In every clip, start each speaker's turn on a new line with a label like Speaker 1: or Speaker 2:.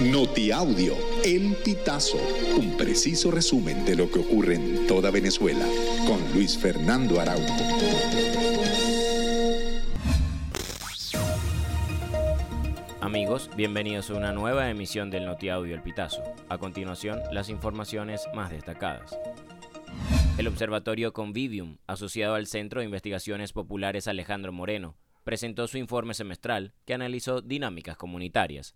Speaker 1: Notiaudio, El Pitazo, un preciso resumen de lo que ocurre en toda Venezuela, con Luis Fernando Araújo.
Speaker 2: Amigos, bienvenidos a una nueva emisión del Notiaudio El Pitazo. A continuación, las informaciones más destacadas. El Observatorio Convivium, asociado al Centro de Investigaciones Populares Alejandro Moreno, presentó su informe semestral que analizó dinámicas comunitarias.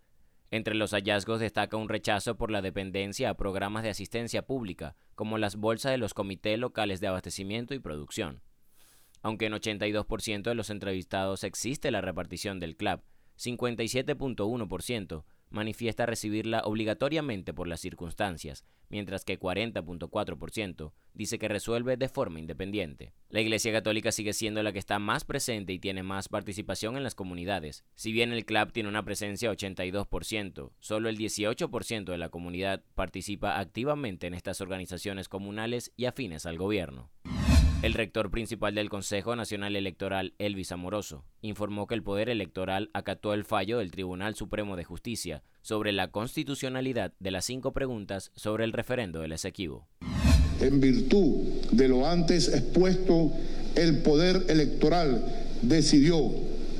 Speaker 2: Entre los hallazgos destaca un rechazo por la dependencia a programas de asistencia pública, como las bolsas de los comités locales de abastecimiento y producción. Aunque en 82% de los entrevistados existe la repartición del CLAP, 57.1% manifiesta recibirla obligatoriamente por las circunstancias, mientras que 40.4% dice que resuelve de forma independiente. La Iglesia Católica sigue siendo la que está más presente y tiene más participación en las comunidades. Si bien el CLAP tiene una presencia 82%, solo el 18% de la comunidad participa activamente en estas organizaciones comunales y afines al gobierno. El rector principal del Consejo Nacional Electoral, Elvis Amoroso, informó que el Poder Electoral acató el fallo del Tribunal Supremo de Justicia sobre la constitucionalidad de las cinco preguntas sobre el referendo del Esequibo.
Speaker 3: En virtud de lo antes expuesto, el Poder Electoral decidió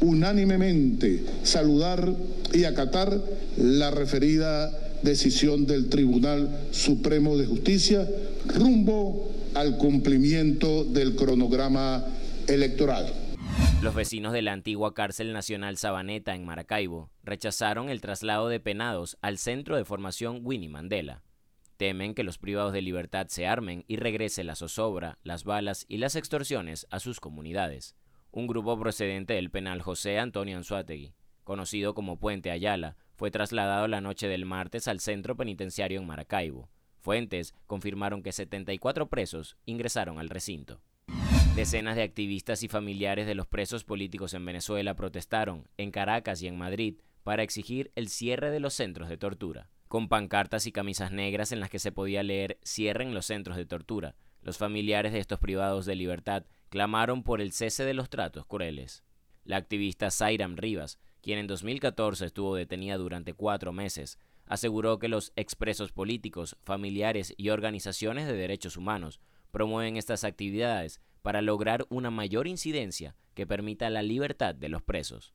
Speaker 3: unánimemente saludar y acatar la referida decisión del Tribunal Supremo de Justicia rumbo al cumplimiento del cronograma electoral.
Speaker 2: Los vecinos de la antigua cárcel nacional Sabaneta en Maracaibo rechazaron el traslado de penados al centro de formación Winnie Mandela. Temen que los privados de libertad se armen y regrese la zozobra, las balas y las extorsiones a sus comunidades. Un grupo procedente del penal José Antonio Anzuategui, conocido como Puente Ayala, fue trasladado la noche del martes al centro penitenciario en Maracaibo. Fuentes confirmaron que 74 presos ingresaron al recinto. Decenas de activistas y familiares de los presos políticos en Venezuela protestaron en Caracas y en Madrid para exigir el cierre de los centros de tortura. Con pancartas y camisas negras en las que se podía leer cierren los centros de tortura, los familiares de estos privados de libertad clamaron por el cese de los tratos crueles. La activista Zairam Rivas, quien en 2014 estuvo detenida durante cuatro meses, aseguró que los expresos políticos, familiares y organizaciones de derechos humanos promueven estas actividades para lograr una mayor incidencia que permita la libertad de los presos.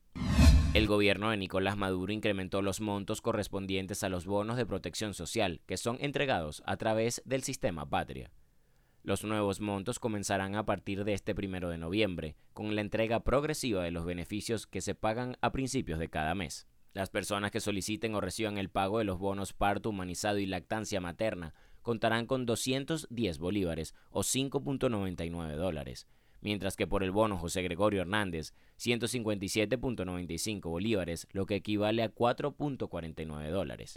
Speaker 2: El gobierno de Nicolás Maduro incrementó los montos correspondientes a los bonos de protección social que son entregados a través del sistema Patria. Los nuevos montos comenzarán a partir de este primero de noviembre, con la entrega progresiva de los beneficios que se pagan a principios de cada mes. Las personas que soliciten o reciban el pago de los bonos parto humanizado y lactancia materna contarán con 210 bolívares o 5.99 dólares, mientras que por el bono José Gregorio Hernández 157.95 bolívares, lo que equivale a 4.49 dólares.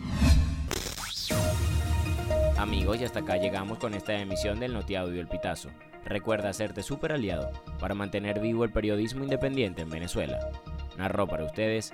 Speaker 2: Amigos, y hasta acá llegamos con esta emisión del Notiaudio El Pitazo. Recuerda hacerte super aliado para mantener vivo el periodismo independiente en Venezuela. Narró para ustedes